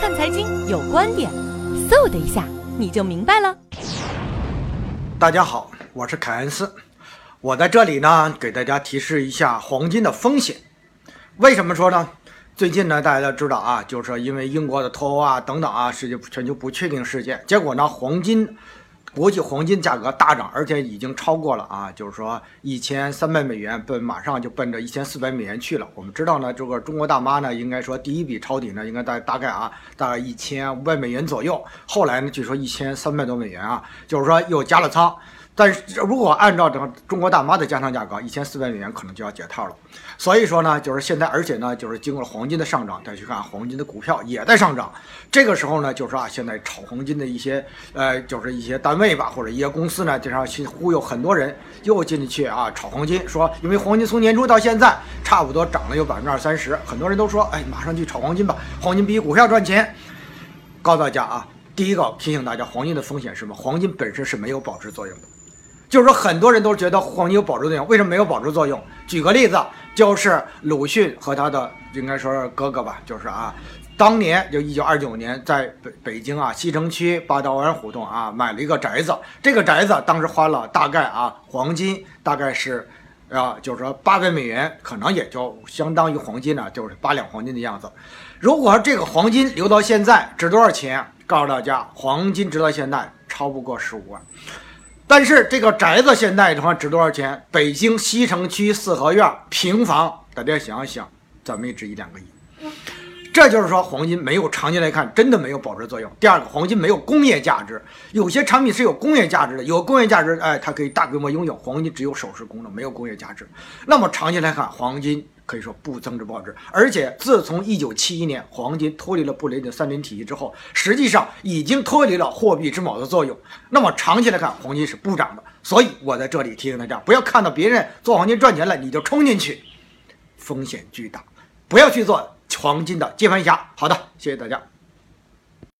看财经有观点，嗖的一下你就明白了。大家好，我是凯恩斯，我在这里呢给大家提示一下黄金的风险。为什么说呢？最近呢，大家都知道啊，就是因为英国的脱欧啊等等啊，世界全球不确定事件，结果呢，黄金。国际黄金价格大涨，而且已经超过了啊，就是说一千三百美元，奔马上就奔着一千四百美元去了。我们知道呢，这个中国大妈呢，应该说第一笔抄底呢，应该在大概啊，大概一千五百美元左右。后来呢，据说一千三百多美元啊，就是说又加了仓。但是如果按照这个中国大妈的加仓价格，一千四百美元可能就要解套了。所以说呢，就是现在，而且呢，就是经过了黄金的上涨，再去看黄金的股票也在上涨。这个时候呢，就是啊，现在炒黄金的一些呃，就是一些单位吧，或者一些公司呢，经常去忽悠很多人又进去啊炒黄金，说因为黄金从年初到现在差不多涨了有百分之二三十，很多人都说，哎，马上去炒黄金吧，黄金比股票赚钱。告诉大家啊，第一个提醒大家，黄金的风险是什么？黄金本身是没有保值作用的。就是说，很多人都觉得黄金有保值作用，为什么没有保值作用？举个例子，就是鲁迅和他的应该说是哥哥吧，就是啊，当年就一九二九年在北北京啊西城区八道湾胡同啊买了一个宅子，这个宅子当时花了大概啊黄金大概是啊就是说八百美元，可能也就相当于黄金呢，就是八两黄金的样子。如果这个黄金留到现在值多少钱？告诉大家，黄金值到现在超不过十五万。但是这个宅子现在的话值多少钱？北京西城区四合院平房，大家想一想，怎么也值一两个亿。这就是说，黄金没有长期来看真的没有保值作用。第二个，黄金没有工业价值，有些产品是有工业价值的，有工业价值，哎，它可以大规模拥有。黄金只有首饰功能，没有工业价值。那么长期来看，黄金。可以说不增值保值，而且自从一九七一年黄金脱离了布雷顿三林体系之后，实际上已经脱离了货币之锚的作用。那么长期来看，黄金是不涨的。所以我在这里提醒大家，不要看到别人做黄金赚钱了，你就冲进去，风险巨大，不要去做黄金的接盘侠。好的，谢谢大家。